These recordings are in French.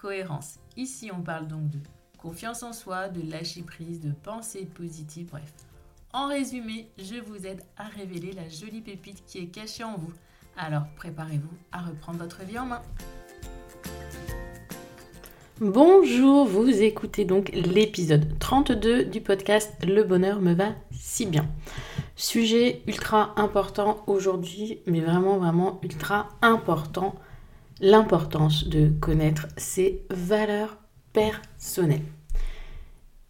cohérence. Ici, on parle donc de confiance en soi, de lâcher prise, de pensée positive, bref. En résumé, je vous aide à révéler la jolie pépite qui est cachée en vous. Alors préparez-vous à reprendre votre vie en main. Bonjour, vous écoutez donc l'épisode 32 du podcast Le bonheur me va si bien. Sujet ultra important aujourd'hui, mais vraiment vraiment ultra important l'importance de connaître ses valeurs personnelles.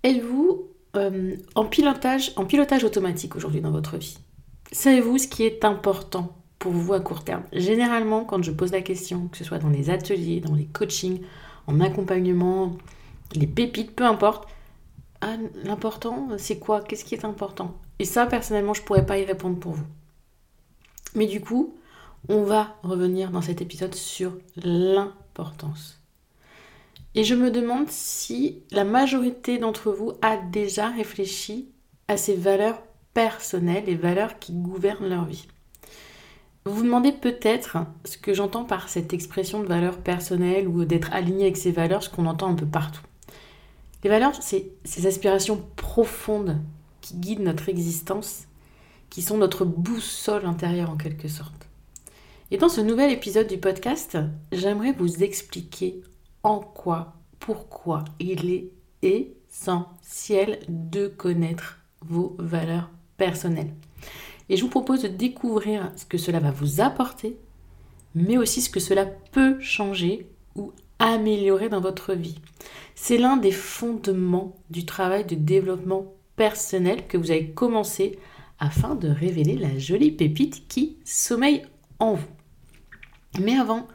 Êtes-vous euh, en, pilotage, en pilotage automatique aujourd'hui dans votre vie? Savez-vous ce qui est important pour vous à court terme? Généralement, quand je pose la question, que ce soit dans les ateliers, dans les coachings, en accompagnement, les pépites, peu importe, ah, l'important, c'est quoi? Qu'est-ce qui est important? Et ça, personnellement, je ne pourrais pas y répondre pour vous. Mais du coup, on va revenir dans cet épisode sur l'importance. Et je me demande si la majorité d'entre vous a déjà réfléchi à ces valeurs personnelles, les valeurs qui gouvernent leur vie. Vous vous demandez peut-être ce que j'entends par cette expression de valeur personnelle ou d'être aligné avec ces valeurs, ce qu'on entend un peu partout. Les valeurs, c'est ces aspirations profondes qui guident notre existence, qui sont notre boussole intérieure en quelque sorte. Et dans ce nouvel épisode du podcast, j'aimerais vous expliquer en quoi, pourquoi il est essentiel de connaître vos valeurs personnelles. Et je vous propose de découvrir ce que cela va vous apporter, mais aussi ce que cela peut changer ou améliorer dans votre vie. C'est l'un des fondements du travail de développement personnel que vous avez commencé afin de révéler la jolie pépite qui sommeille en vous. Mais avant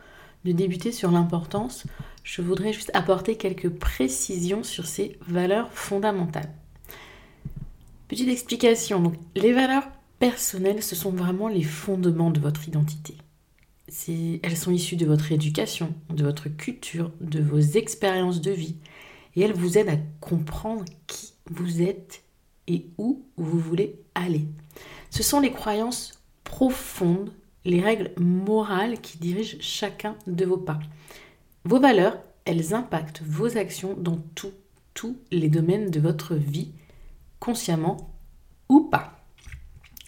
de débuter sur l'importance, je voudrais juste apporter quelques précisions sur ces valeurs fondamentales. Petite explication, les valeurs personnelles, ce sont vraiment les fondements de votre identité. Elles sont issues de votre éducation, de votre culture, de vos expériences de vie, et elles vous aident à comprendre qui vous êtes et où vous voulez aller. Ce sont les croyances profondes les règles morales qui dirigent chacun de vos pas. Vos valeurs, elles impactent vos actions dans tous les domaines de votre vie, consciemment ou pas.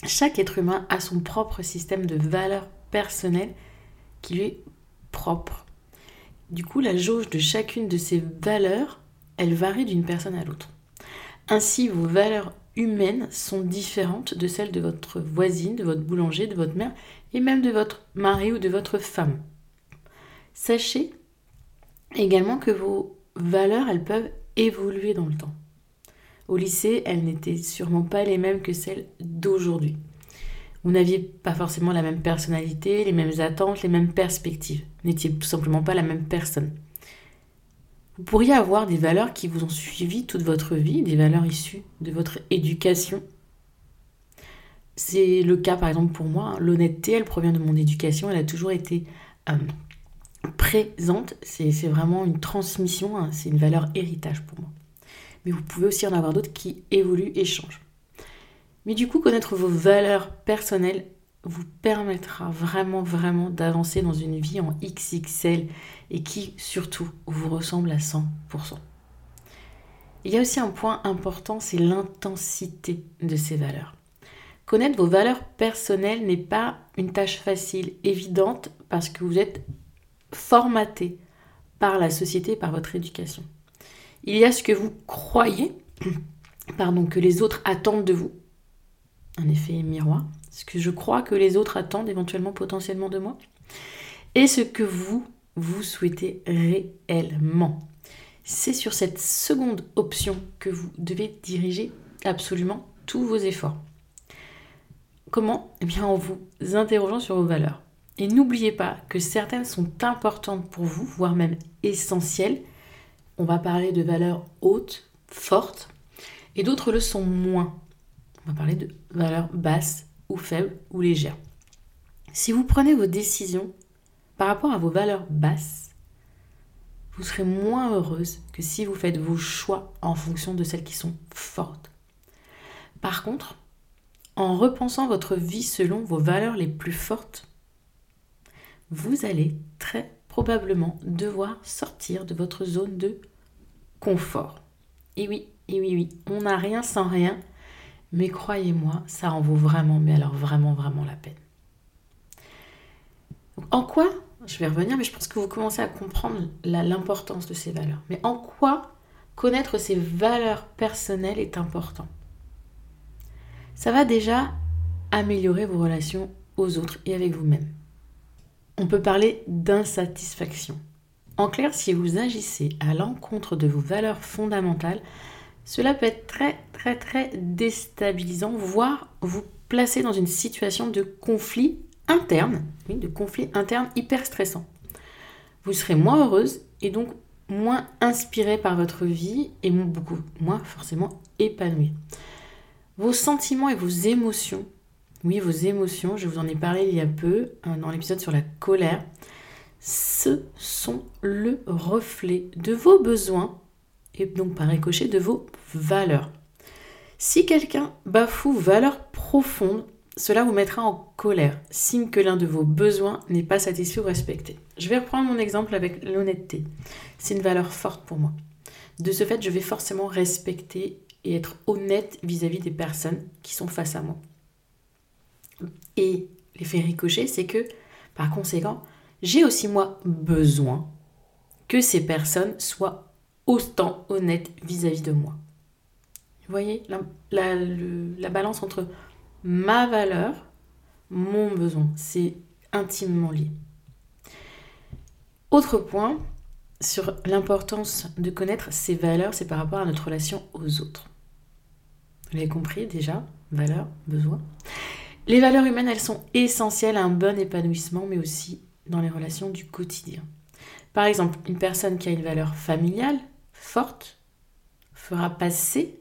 Chaque être humain a son propre système de valeurs personnelles qui lui est propre. Du coup, la jauge de chacune de ces valeurs, elle varie d'une personne à l'autre. Ainsi, vos valeurs humaines sont différentes de celles de votre voisine, de votre boulanger, de votre mère et même de votre mari ou de votre femme. Sachez également que vos valeurs, elles peuvent évoluer dans le temps. Au lycée, elles n'étaient sûrement pas les mêmes que celles d'aujourd'hui. Vous n'aviez pas forcément la même personnalité, les mêmes attentes, les mêmes perspectives. Vous n'étiez tout simplement pas la même personne. Vous pourriez avoir des valeurs qui vous ont suivi toute votre vie, des valeurs issues de votre éducation. C'est le cas par exemple pour moi. L'honnêteté, elle provient de mon éducation, elle a toujours été euh, présente. C'est vraiment une transmission, hein. c'est une valeur héritage pour moi. Mais vous pouvez aussi en avoir d'autres qui évoluent et changent. Mais du coup, connaître vos valeurs personnelles vous permettra vraiment, vraiment d'avancer dans une vie en XXL et qui, surtout, vous ressemble à 100%. Il y a aussi un point important, c'est l'intensité de ces valeurs. Connaître vos valeurs personnelles n'est pas une tâche facile, évidente, parce que vous êtes formaté par la société, par votre éducation. Il y a ce que vous croyez, pardon, que les autres attendent de vous, un effet miroir, ce que je crois que les autres attendent éventuellement potentiellement de moi, et ce que vous, vous souhaitez réellement. C'est sur cette seconde option que vous devez diriger absolument tous vos efforts. Comment Eh bien en vous interrogeant sur vos valeurs. Et n'oubliez pas que certaines sont importantes pour vous, voire même essentielles, on va parler de valeurs hautes, fortes, et d'autres le sont moins. On va parler de valeurs basses ou faibles ou légères. Si vous prenez vos décisions par rapport à vos valeurs basses, vous serez moins heureuse que si vous faites vos choix en fonction de celles qui sont fortes. Par contre, en repensant votre vie selon vos valeurs les plus fortes, vous allez très probablement devoir sortir de votre zone de confort. Et oui, et oui, oui, on n'a rien sans rien, mais croyez-moi, ça en vaut vraiment, mais alors vraiment, vraiment la peine. En quoi, je vais revenir, mais je pense que vous commencez à comprendre l'importance de ces valeurs. Mais en quoi connaître ces valeurs personnelles est important? Ça va déjà améliorer vos relations aux autres et avec vous-même. On peut parler d'insatisfaction. En clair, si vous agissez à l'encontre de vos valeurs fondamentales, cela peut être très très très déstabilisant, voire vous placer dans une situation de conflit interne, de conflit interne hyper stressant. Vous serez moins heureuse et donc moins inspirée par votre vie et beaucoup moins forcément épanouie. Vos sentiments et vos émotions, oui, vos émotions, je vous en ai parlé il y a peu hein, dans l'épisode sur la colère, ce sont le reflet de vos besoins et donc par ricochet de vos valeurs. Si quelqu'un bafoue valeurs profondes, cela vous mettra en colère, signe que l'un de vos besoins n'est pas satisfait ou respecté. Je vais reprendre mon exemple avec l'honnêteté. C'est une valeur forte pour moi. De ce fait, je vais forcément respecter et être honnête vis-à-vis des personnes qui sont face à moi. Et l'effet ricochet, c'est que, par conséquent, j'ai aussi moi besoin que ces personnes soient autant honnêtes vis-à-vis de moi. Vous voyez la, la balance entre ma valeur, mon besoin. C'est intimement lié. Autre point sur l'importance de connaître ses valeurs, c'est par rapport à notre relation aux autres. Vous l'avez compris déjà, valeurs, besoins. Les valeurs humaines, elles sont essentielles à un bon épanouissement, mais aussi dans les relations du quotidien. Par exemple, une personne qui a une valeur familiale forte fera passer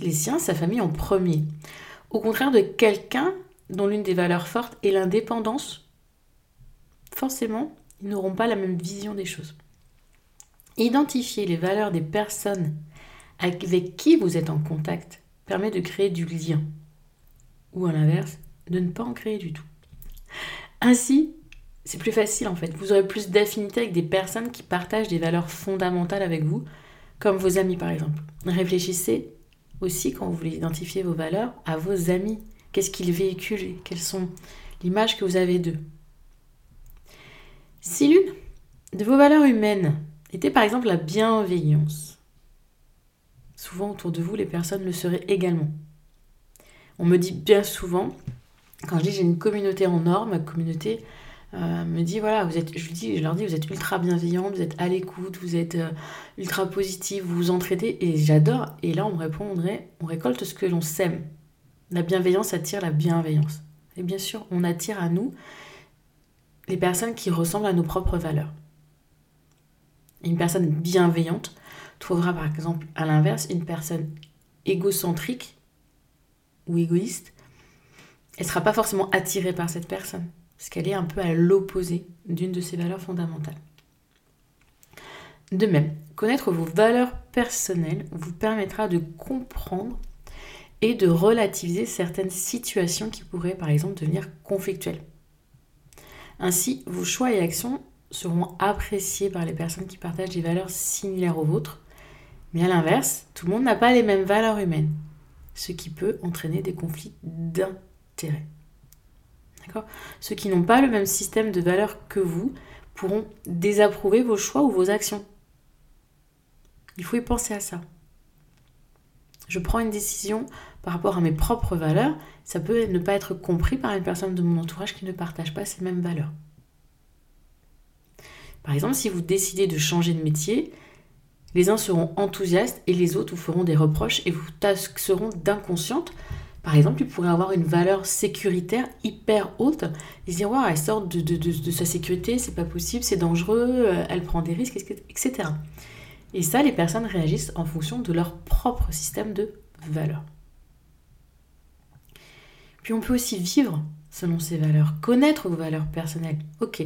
les siens, sa famille en premier. Au contraire de quelqu'un dont l'une des valeurs fortes est l'indépendance, forcément, ils n'auront pas la même vision des choses. Identifier les valeurs des personnes avec qui vous êtes en contact permet de créer du lien, ou à l'inverse, de ne pas en créer du tout. Ainsi, c'est plus facile en fait. Vous aurez plus d'affinité avec des personnes qui partagent des valeurs fondamentales avec vous, comme vos amis par exemple. Réfléchissez aussi, quand vous voulez identifier vos valeurs, à vos amis. Qu'est-ce qu'ils véhiculent? Quelles sont l'image que vous avez d'eux? Si l'une de vos valeurs humaines était par exemple la bienveillance, souvent autour de vous, les personnes le seraient également. On me dit bien souvent, quand je dis j'ai une communauté en or, ma communauté, euh, me dit voilà, vous êtes, je, dis, je leur dis, vous êtes ultra bienveillant, vous êtes à l'écoute, vous êtes euh, ultra positif, vous vous entraidez, et j'adore. Et là, on me répondrait, on récolte ce que l'on sème. La bienveillance attire la bienveillance. Et bien sûr, on attire à nous les personnes qui ressemblent à nos propres valeurs. Une personne bienveillante trouvera par exemple à l'inverse une personne égocentrique ou égoïste. Elle ne sera pas forcément attirée par cette personne parce qu'elle est un peu à l'opposé d'une de ses valeurs fondamentales. De même, connaître vos valeurs personnelles vous permettra de comprendre et de relativiser certaines situations qui pourraient par exemple devenir conflictuelles. Ainsi, vos choix et actions seront appréciés par les personnes qui partagent des valeurs similaires aux vôtres, mais à l'inverse, tout le monde n'a pas les mêmes valeurs humaines, ce qui peut entraîner des conflits d'intérêts. Ceux qui n'ont pas le même système de valeurs que vous pourront désapprouver vos choix ou vos actions. Il faut y penser à ça. Je prends une décision par rapport à mes propres valeurs, ça peut ne pas être compris par une personne de mon entourage qui ne partage pas ces mêmes valeurs. Par exemple, si vous décidez de changer de métier, les uns seront enthousiastes et les autres vous feront des reproches et vous taxeront d'inconsciente par exemple, il pourrait avoir une valeur sécuritaire hyper haute et se dire elle sort de, sa sécurité, c'est pas possible, c'est dangereux, euh, elle prend des risques, etc. Et ça, les personnes réagissent en fonction de leur propre système de valeurs. Puis on peut aussi vivre selon ces valeurs, connaître vos valeurs personnelles, ok.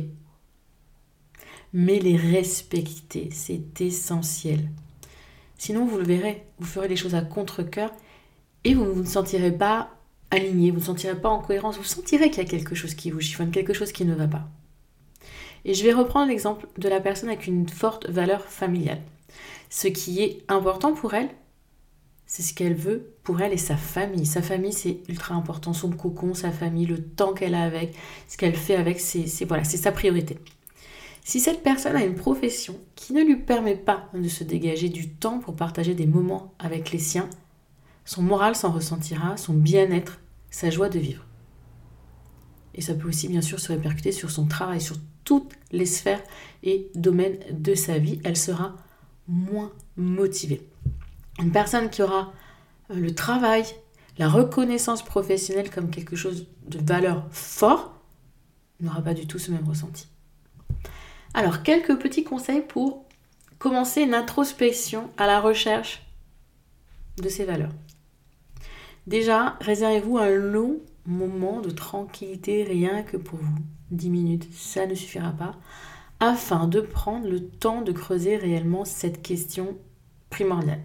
Mais les respecter, c'est essentiel. Sinon, vous le verrez, vous ferez les choses à contre-coeur et vous, vous ne sentirez pas aligné, vous ne sentirez pas en cohérence, vous sentirez qu'il y a quelque chose qui vous chiffonne, quelque chose qui ne va pas. Et je vais reprendre l'exemple de la personne avec une forte valeur familiale. Ce qui est important pour elle, c'est ce qu'elle veut pour elle et sa famille. Sa famille, c'est ultra important. Son cocon, sa famille, le temps qu'elle a avec, ce qu'elle fait avec, c'est voilà, c'est sa priorité. Si cette personne a une profession qui ne lui permet pas de se dégager du temps pour partager des moments avec les siens, son moral s'en ressentira, son bien-être, sa joie de vivre. Et ça peut aussi bien sûr se répercuter sur son travail, sur toutes les sphères et domaines de sa vie. Elle sera moins motivée. Une personne qui aura euh, le travail, la reconnaissance professionnelle comme quelque chose de valeur fort, n'aura pas du tout ce même ressenti. Alors, quelques petits conseils pour commencer une introspection à la recherche de ces valeurs. Déjà, réservez-vous un long moment de tranquillité rien que pour vous. 10 minutes, ça ne suffira pas, afin de prendre le temps de creuser réellement cette question primordiale.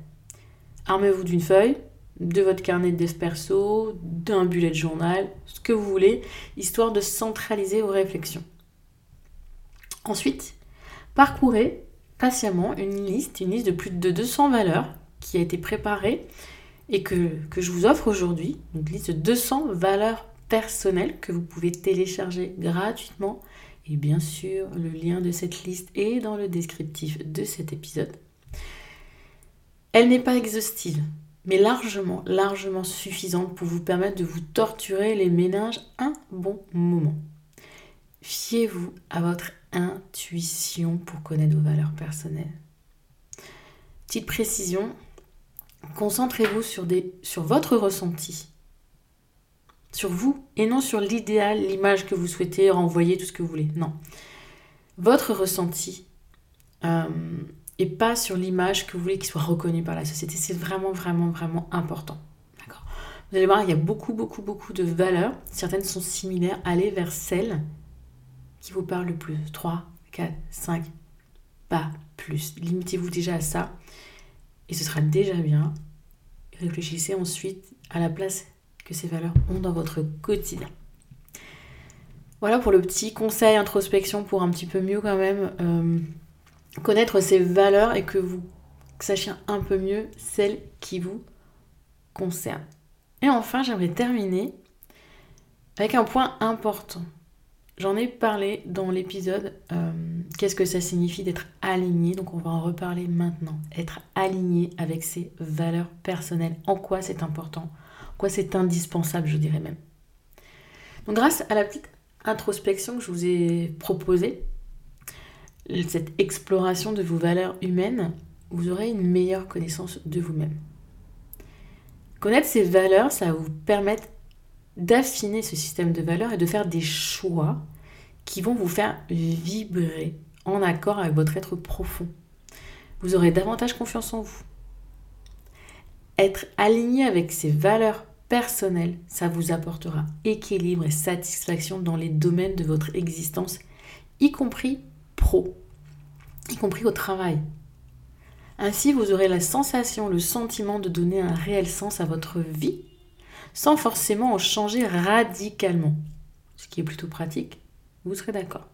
Armez-vous d'une feuille, de votre carnet de perso, d'un bullet journal, ce que vous voulez, histoire de centraliser vos réflexions. Ensuite, parcourez patiemment une liste, une liste de plus de 200 valeurs qui a été préparée et que, je vous offre aujourd'hui, une liste de 200 valeurs personnelles que vous pouvez télécharger gratuitement. Et bien sûr, le lien de cette liste est dans le descriptif de cet épisode. Elle n'est pas exhaustive, mais largement, largement suffisante pour vous permettre de vous torturer les méninges un bon moment. Fiez-vous à votre intuition pour connaître vos valeurs personnelles. Petite précision, concentrez-vous sur, votre ressenti, sur vous, et non sur l'idéal, l'image que vous souhaitez renvoyer, tout ce que vous voulez. Non. Votre ressenti, euh, et pas sur l'image que vous voulez qu'il soit reconnu par la société. C'est vraiment, vraiment, vraiment important. D'accord? Vous allez voir, il y a beaucoup, beaucoup, beaucoup de valeurs. Certaines sont similaires. Allez vers celles qui vous parlent le plus. 3, 4, 5, pas plus. Limitez-vous déjà à ça. Et ce sera déjà bien. Réfléchissez ensuite à la place que ces valeurs ont dans votre quotidien. Voilà pour le petit conseil introspection pour un petit peu mieux quand même euh, connaître ses valeurs et que vous sachiez un peu mieux celles qui vous concernent. Et enfin, j'aimerais terminer avec un point important. J'en ai parlé dans l'épisode euh, qu'est-ce que ça signifie d'être aligné. Donc on va en reparler maintenant. Être aligné avec ses valeurs personnelles. En quoi c'est important? En quoi c'est indispensable, je dirais même. Donc grâce à la petite introspection que je vous ai proposée, cette exploration de vos valeurs humaines, vous aurez une meilleure connaissance de vous-même. Connaître ces valeurs, ça va vous permettre d'affiner ce système de valeurs et de faire des choix qui vont vous faire vibrer en accord avec votre être profond. Vous aurez davantage confiance en vous. Être aligné avec ces valeurs personnelles, ça vous apportera équilibre et satisfaction dans les domaines de votre existence, y compris pro, y compris au travail. Ainsi, vous aurez la sensation, le sentiment de donner un réel sens à votre vie, sans forcément en changer radicalement. Ce qui est plutôt pratique, vous serez d'accord.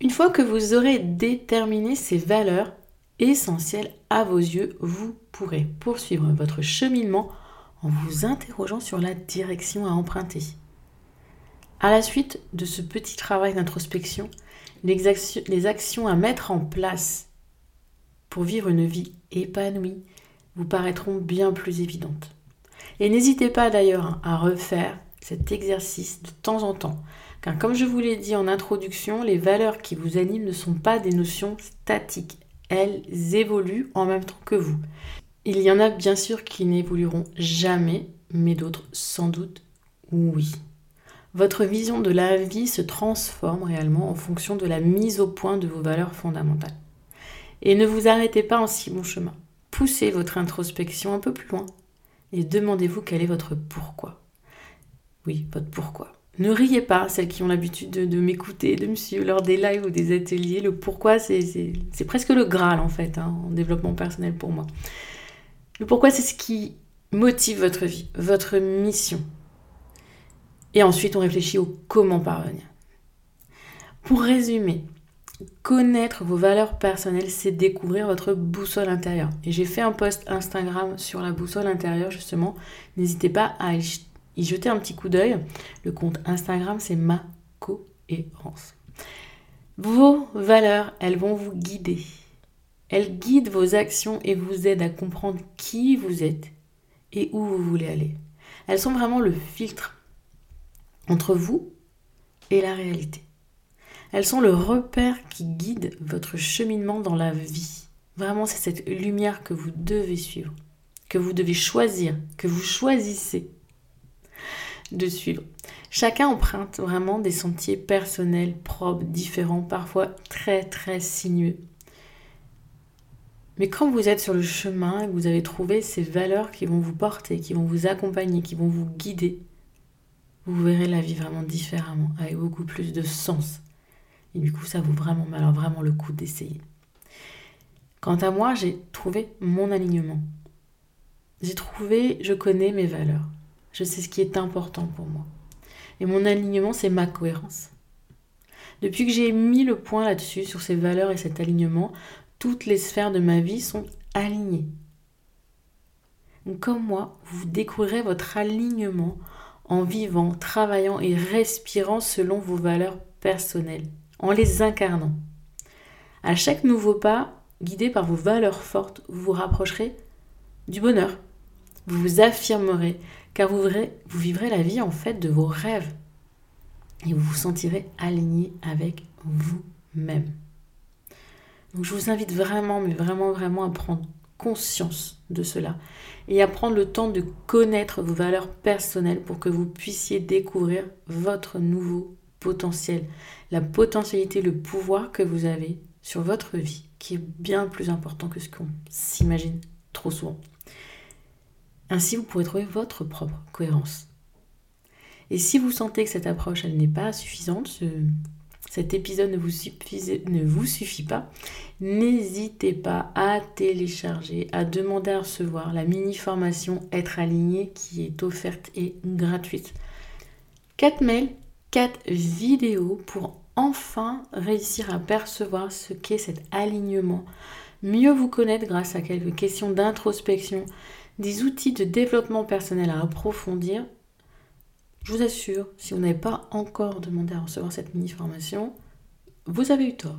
Une fois que vous aurez déterminé ces valeurs essentielles à vos yeux, vous pourrez poursuivre votre cheminement en vous interrogeant sur la direction à emprunter. À la suite de ce petit travail d'introspection, les actions, à mettre en place pour vivre une vie épanouie vous paraîtront bien plus évidentes. Et n'hésitez pas d'ailleurs à refaire cet exercice de temps en temps, car comme je vous l'ai dit en introduction, les valeurs qui vous animent ne sont pas des notions statiques, elles évoluent en même temps que vous. Il y en a bien sûr qui n'évolueront jamais, mais d'autres sans doute oui. Votre vision de la vie se transforme réellement en fonction de la mise au point de vos valeurs fondamentales. Et ne vous arrêtez pas en si bon chemin. Poussez votre introspection un peu plus loin et demandez-vous quel est votre pourquoi. Oui, votre pourquoi. Ne riez pas, celles qui ont l'habitude de, m'écouter, de me suivre lors des lives ou des ateliers. Le pourquoi, c'est presque le Graal en fait, hein, en développement personnel pour moi. Le pourquoi, c'est ce qui motive votre vie, votre mission. Et ensuite, on réfléchit au comment parvenir. Pour résumer, connaître vos valeurs personnelles, c'est découvrir votre boussole intérieure. Et j'ai fait un post Instagram sur la boussole intérieure, justement. N'hésitez pas à y jeter un petit coup d'œil. Le compte Instagram, c'est ma cohérence. Vos valeurs, elles vont vous guider. Elles guident vos actions et vous aident à comprendre qui vous êtes et où vous voulez aller. Elles sont vraiment le filtre entre vous et la réalité. Elles sont le repère qui guide votre cheminement dans la vie. Vraiment, c'est cette lumière que vous devez suivre, que vous devez choisir, que vous choisissez de suivre. Chacun emprunte vraiment des sentiers personnels, propres, différents, parfois très très sinueux. Mais quand vous êtes sur le chemin et que vous avez trouvé ces valeurs qui vont vous porter, qui vont vous accompagner, qui vont vous guider, vous verrez la vie vraiment différemment, avec beaucoup plus de sens. Et du coup, ça vaut vraiment, alors vraiment le coup d'essayer. Quant à moi, j'ai trouvé mon alignement. J'ai trouvé, je connais mes valeurs. Je sais ce qui est important pour moi. Et mon alignement, c'est ma cohérence. Depuis que j'ai mis le point là-dessus, sur ces valeurs et cet alignement, toutes les sphères de ma vie sont alignées. comme moi, vous découvrirez votre alignement en vivant, travaillant et respirant selon vos valeurs personnelles, en les incarnant. À chaque nouveau pas, guidé par vos valeurs fortes, vous vous rapprocherez du bonheur. Vous vous affirmerez, car vous, vivrez la vie en fait de vos rêves. Et vous vous sentirez aligné avec vous-même. Donc je vous invite vraiment, mais vraiment, vraiment à prendre conscience de cela et à prendre le temps de connaître vos valeurs personnelles pour que vous puissiez découvrir votre nouveau potentiel, la potentialité, le pouvoir que vous avez sur votre vie, qui est bien plus important que ce qu'on s'imagine trop souvent. Ainsi, vous pourrez trouver votre propre cohérence. Et si vous sentez que cette approche, elle n'est pas suffisante, cet épisode ne vous, ne vous suffit pas, n'hésitez pas à télécharger, à demander à recevoir la mini-formation Être aligné qui est offerte et gratuite. 4 mails, 4 vidéos pour enfin réussir à percevoir ce qu'est cet alignement, mieux vous connaître grâce à quelques questions d'introspection, des outils de développement personnel à approfondir je vous assure, si vous n'avez pas encore demandé à recevoir cette mini-formation, vous avez eu tort.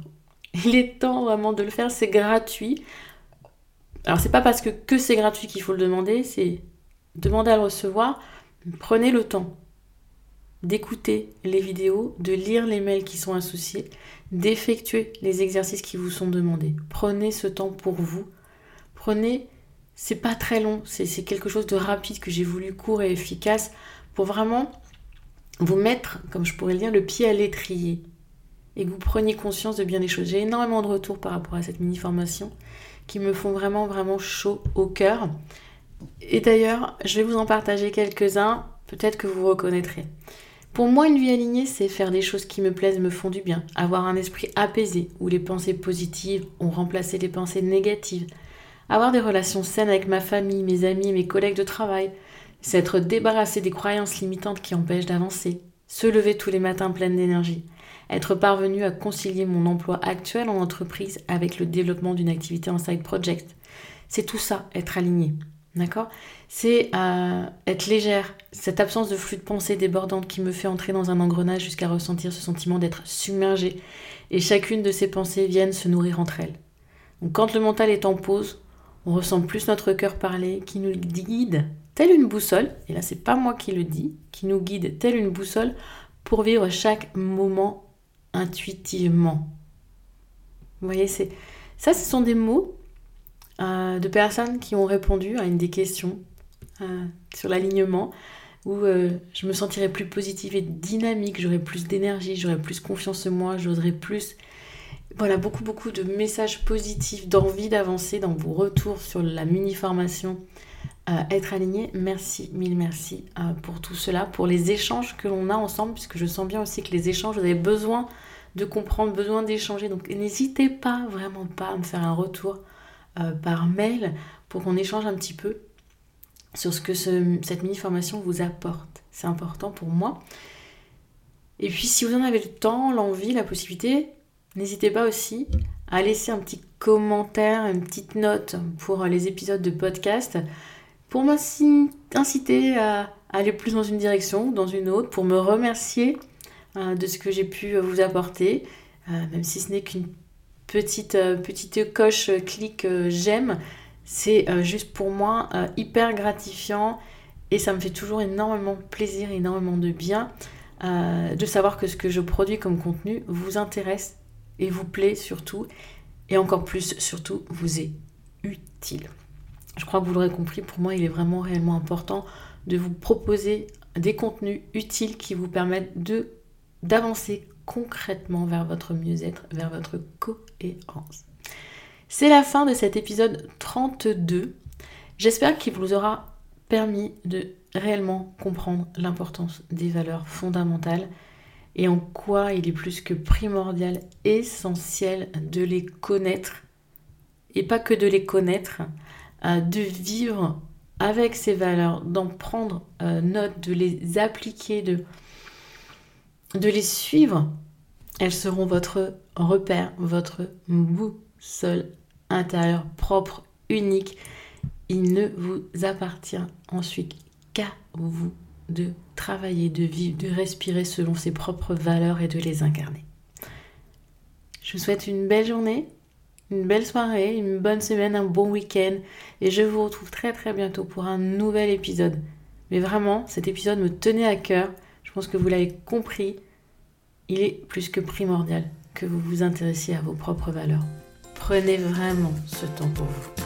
Il est temps vraiment de le faire, c'est gratuit. Alors c'est pas parce que, que c'est gratuit qu'il faut le demander, c'est demander à le recevoir. Prenez le temps d'écouter les vidéos, de lire les mails qui sont associés, d'effectuer les exercices qui vous sont demandés. Prenez ce temps pour vous. Prenez, c'est pas très long, c'est quelque chose de rapide que j'ai voulu court et efficace pour vraiment vous mettre, comme je pourrais le dire, le pied à l'étrier et que vous preniez conscience de bien des choses. J'ai énormément de retours par rapport à cette mini-formation qui me font vraiment, vraiment chaud au cœur. Et d'ailleurs, je vais vous en partager quelques-uns, peut-être que vous reconnaîtrez. Pour moi, une vie alignée, c'est faire des choses qui me plaisent, me font du bien, avoir un esprit apaisé, où les pensées positives ont remplacé les pensées négatives, avoir des relations saines avec ma famille, mes amis, mes collègues de travail, S'être débarrassé des croyances limitantes qui empêchent d'avancer. Se lever tous les matins pleine d'énergie. Être parvenu à concilier mon emploi actuel en entreprise avec le développement d'une activité en side project. C'est tout ça, être aligné. D'accord C'est euh, être légère, cette absence de flux de pensée débordante qui me fait entrer dans un engrenage jusqu'à ressentir ce sentiment d'être submergé. Et chacune de ces pensées viennent se nourrir entre elles. Donc quand le mental est en pause, on ressent plus notre cœur parler qui nous guide telle une boussole, et là c'est pas moi qui le dis, qui nous guide telle une boussole pour vivre chaque moment intuitivement. Vous voyez, c'est ça, ce sont des mots de personnes qui ont répondu à une des questions euh, sur l'alignement, où euh, je me sentirais plus positive et dynamique, j'aurais plus d'énergie, j'aurais plus confiance en moi, j'oserais plus. voilà, beaucoup, beaucoup de messages positifs, d'envie d'avancer dans vos retours sur la mini-formation euh, Être aligné. Merci, mille merci euh, pour tout cela, pour les échanges que l'on a ensemble, puisque je sens bien aussi que les échanges, vous avez besoin de comprendre, besoin d'échanger. Donc n'hésitez pas, vraiment pas, à me faire un retour euh, par mail pour qu'on échange un petit peu sur ce que cette mini-formation vous apporte. C'est important pour moi. Et puis si vous en avez le temps, l'envie, la possibilité, n'hésitez pas aussi à laisser un petit commentaire, une petite note pour les épisodes de podcast pour m'inciter à aller plus dans une direction, dans une autre, pour me remercier euh, de ce que j'ai pu vous apporter, euh, même si ce n'est qu'une petite, euh, petite coche clic j'aime, c'est juste pour moi hyper gratifiant et ça me fait toujours énormément plaisir, énormément de bien de savoir que ce que je produis comme contenu vous intéresse et vous plaît surtout, et encore plus surtout vous est utile. Je crois que vous l'aurez compris, pour moi il est vraiment réellement important de vous proposer des contenus utiles qui vous permettent de d'avancer concrètement vers votre mieux-être, vers votre C'est la fin de cet épisode 32. J'espère qu'il vous aura permis de réellement comprendre l'importance des valeurs fondamentales et en quoi il est plus que primordial, essentiel de les connaître, et pas que de les connaître, euh, de vivre avec ces valeurs, d'en prendre euh, note, de les appliquer, de les suivre. Elles seront votre repère, votre boussole intérieure propre, unique. Il ne vous appartient ensuite qu'à vous de travailler, de vivre, de respirer selon ses propres valeurs et de les incarner. Je vous souhaite une belle journée, une belle soirée, une bonne semaine, un bon week-end et je vous retrouve très très bientôt pour un nouvel épisode. Mais vraiment, cet épisode me tenait à cœur. Je pense que vous l'avez compris. Il est plus que primordial que vous vous intéressiez à vos propres valeurs. Prenez vraiment ce temps pour vous.